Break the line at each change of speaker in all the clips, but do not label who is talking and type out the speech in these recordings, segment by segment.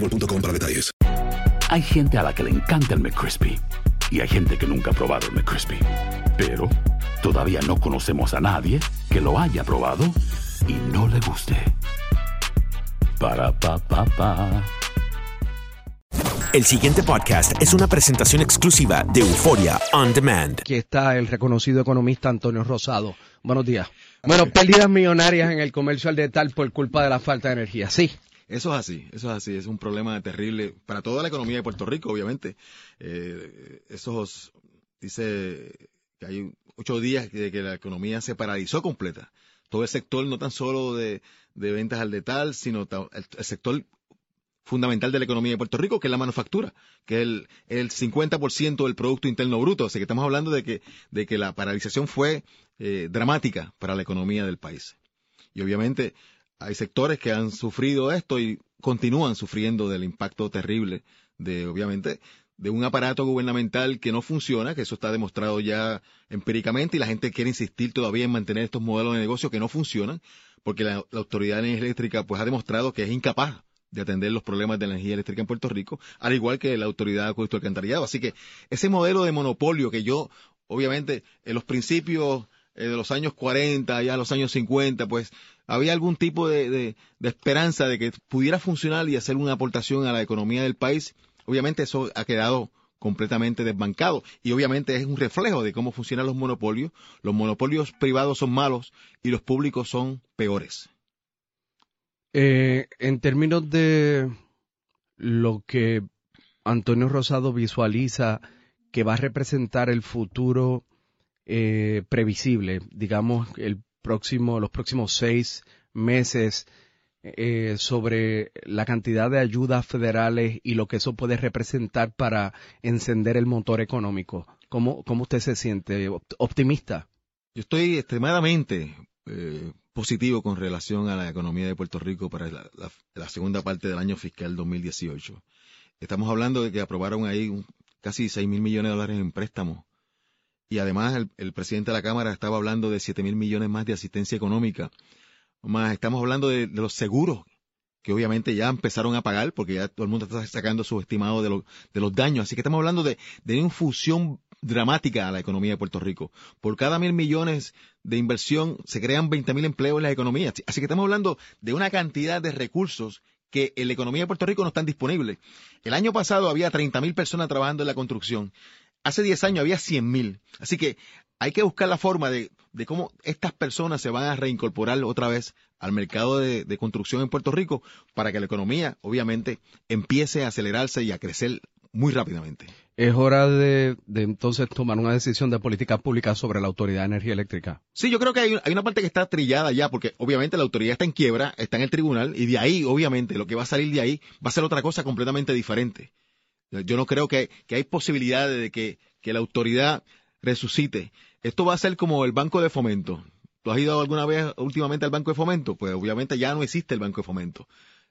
para detalles.
Hay gente a la que le encanta el McCrispy y hay gente que nunca ha probado el McCrispy. Pero todavía no conocemos a nadie que lo haya probado y no le guste. Para pa pa pa.
El siguiente podcast es una presentación exclusiva de Euforia On Demand.
Aquí está el reconocido economista Antonio Rosado. Buenos días. Bueno, pérdidas millonarias en el comercio al detal por culpa de la falta de energía. Sí.
Eso es así, eso es así, es un problema terrible para toda la economía de Puerto Rico, obviamente. Eh, esos, dice que hay ocho días de que la economía se paralizó completa. Todo el sector, no tan solo de, de ventas al detal, sino el, sector fundamental de la economía de Puerto Rico, que es la manufactura, que es el, el 50% del Producto Interno Bruto. Así que estamos hablando de que, de que la paralización fue eh, dramática para la economía del país. Y obviamente hay sectores que han sufrido esto y continúan sufriendo del impacto terrible de, obviamente, de un aparato gubernamental que no funciona, que eso está demostrado ya empíricamente y la gente quiere insistir todavía en mantener estos modelos de negocio que no funcionan, porque la, Autoridad de Energía Eléctrica pues ha demostrado que es incapaz de atender los problemas de la energía eléctrica en Puerto Rico, al igual que la Autoridad de Acueducto Alcantarillado. Así que ese modelo de monopolio que yo, obviamente, en los principios eh, de los años 40, ya los años 50, pues había algún tipo de, de- de esperanza de que pudiera funcionar y hacer una aportación a la economía del país. Obviamente eso ha quedado completamente desbancado y obviamente es un reflejo de cómo funcionan los monopolios. Los monopolios privados son malos y los públicos son peores.
Eh, en términos de lo que Antonio Rosado visualiza que va a representar el futuro eh, previsible, digamos, el próximo, los próximos seis meses eh, sobre la cantidad de ayudas federales y lo que eso puede representar para encender el motor económico. ¿Cómo, cómo usted se siente? ¿Opt- ¿Optimista?
Yo estoy extremadamente eh, positivo con relación a la economía de Puerto Rico para la, la- segunda parte del año fiscal 2018. Estamos hablando de que aprobaron ahí casi 6 mil millones de dólares en préstamos. Y además el, presidente de la Cámara estaba hablando de 7 mil millones más de asistencia económica. Más estamos hablando de, los seguros, que obviamente ya empezaron a pagar porque ya todo el mundo está sacando su estimado de, de los daños. Así que estamos hablando de, de una fusión dramática a la economía de Puerto Rico. Por cada mil millones de inversión se crean 20 mil empleos en la economía. Así que estamos hablando de una cantidad de recursos que en la economía de Puerto Rico no están disponibles. El año pasado había 30 mil personas trabajando en la construcción. Hace 10 años había 100 mil. Así que hay que buscar la forma de, de cómo estas personas se van a reincorporar otra vez al mercado de, de construcción en Puerto Rico para que la economía, obviamente, empiece a acelerarse y a crecer muy rápidamente.
Es hora de, de entonces tomar una decisión de política pública sobre la Autoridad de Energía Eléctrica.
Sí, yo creo que hay, hay una parte que está trillada ya, porque obviamente la autoridad está en quiebra, está en el tribunal, y de ahí, obviamente, lo que va a salir de ahí va a ser otra cosa completamente diferente. Yo no creo que, que hay posibilidades de que, que la autoridad resucite. Esto va a ser como el Banco de Fomento. ¿Tú has ido alguna vez últimamente al Banco de Fomento? Pues obviamente ya no existe el Banco de Fomento.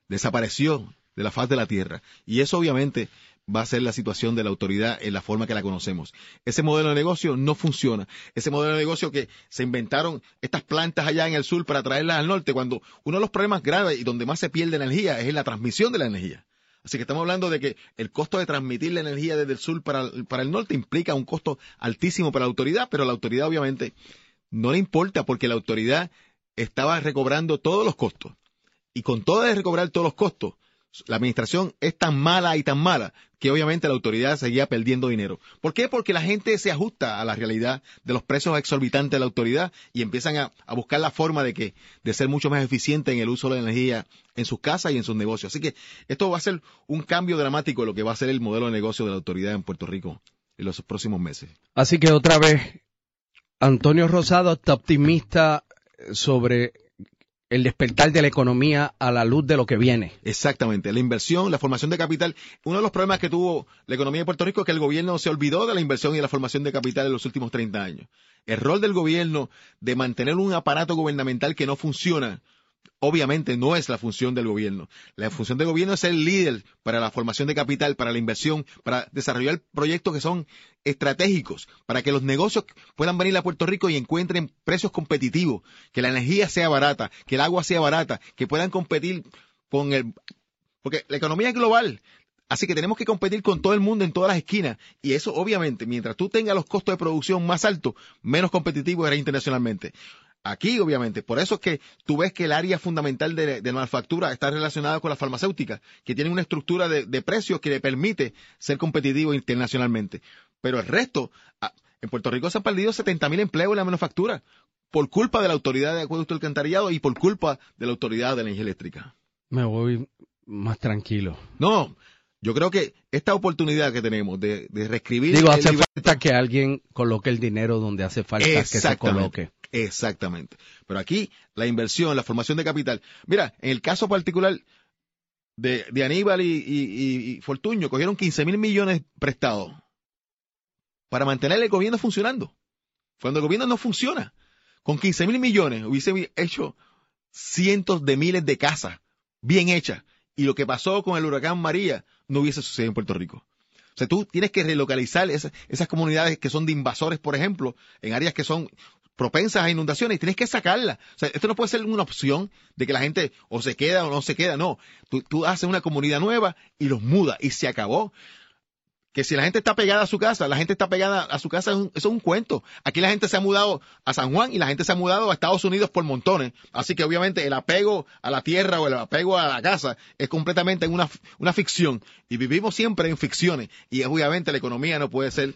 Desapareció. de la faz de la tierra. Y eso obviamente va a ser la situación de la autoridad en la forma que la conocemos. Ese modelo de negocio no funciona. Ese modelo de negocio que se inventaron estas plantas allá en el sur para traerlas al norte, cuando uno de los problemas graves y donde más se pierde energía es en la transmisión de la energía. Así que estamos hablando de que el costo de transmitir la energía desde el sur para, para el norte implica un costo altísimo para la autoridad, pero la autoridad obviamente no le importa porque la autoridad estaba recobrando todos los costos. Y con todo de recobrar todos los costos, la administración es tan mala y tan mala que obviamente la autoridad seguía perdiendo dinero. ¿Por qué? Porque la gente se ajusta a la realidad de los precios exorbitantes de la autoridad y empiezan a, buscar la forma de que de ser mucho más eficiente en el uso de la energía en sus casas y en sus negocios. Así que esto va a ser un cambio dramático en lo que va a ser el modelo de negocio de la autoridad en Puerto Rico en los próximos meses.
Así que otra vez, Antonio Rosado está optimista sobre el despertar de la economía a la luz de lo que viene.
Exactamente, la inversión, la formación de capital. Uno de los problemas que tuvo la economía de Puerto Rico es que el gobierno se olvidó de la inversión y la formación de capital en los últimos 30 años. El rol del gobierno de mantener un aparato gubernamental que no funciona obviamente no es la función del gobierno. La función del gobierno es ser líder para la formación de capital, para la inversión, para desarrollar proyectos que son estratégicos, para que los negocios puedan venir a Puerto Rico y encuentren precios competitivos, que la energía sea barata, que el agua sea barata, que puedan competir con el... Porque la economía es global, Así que tenemos que competir con todo el mundo en todas las esquinas. Y eso, obviamente, mientras tú tengas los costos de producción más altos, menos competitivo eres internacionalmente. Aquí, obviamente, por eso es que tú ves que el área fundamental de, la manufactura está relacionada con la farmacéutica, que tiene una estructura de, precios que le permite ser competitivo internacionalmente. Pero el resto, ah, en Puerto Rico se han perdido 70 mil empleos en la manufactura por culpa de la autoridad de acueducto alcantarillado y por culpa de la autoridad de la energía eléctrica.
Me voy más tranquilo.
No, yo creo que esta oportunidad que tenemos de, reescribir.
Digo, hace falta que alguien coloque el dinero donde hace falta que se coloque.
Exactamente. Pero aquí, la inversión, la formación de capital. Mira, en el caso particular de, Aníbal y, y, Fortuño, cogieron 15 mil millones prestados para mantener el gobierno funcionando. Cuando el gobierno no funciona, con 15 mil millones hubiese hecho cientos de miles de casas bien hechas. Y lo que pasó con el huracán María no hubiese sucedido en Puerto Rico. O sea, tú tienes que relocalizar esas, esas comunidades que son de invasores, por ejemplo, en áreas que son propensas a inundaciones y tienes que sacarlas. O sea, esto no puede ser una opción de que la gente o se queda o no se queda, no. Tú, tú haces una comunidad nueva y los muda y se acabó que si la gente está pegada a su casa, la gente está pegada a su casa, eso es un cuento. Aquí la gente se ha mudado a San Juan y la gente se ha mudado a Estados Unidos por montones. Así que obviamente el apego a la tierra o el apego a la casa es completamente una, una ficción. Y vivimos siempre en ficciones. Y obviamente la economía no puede ser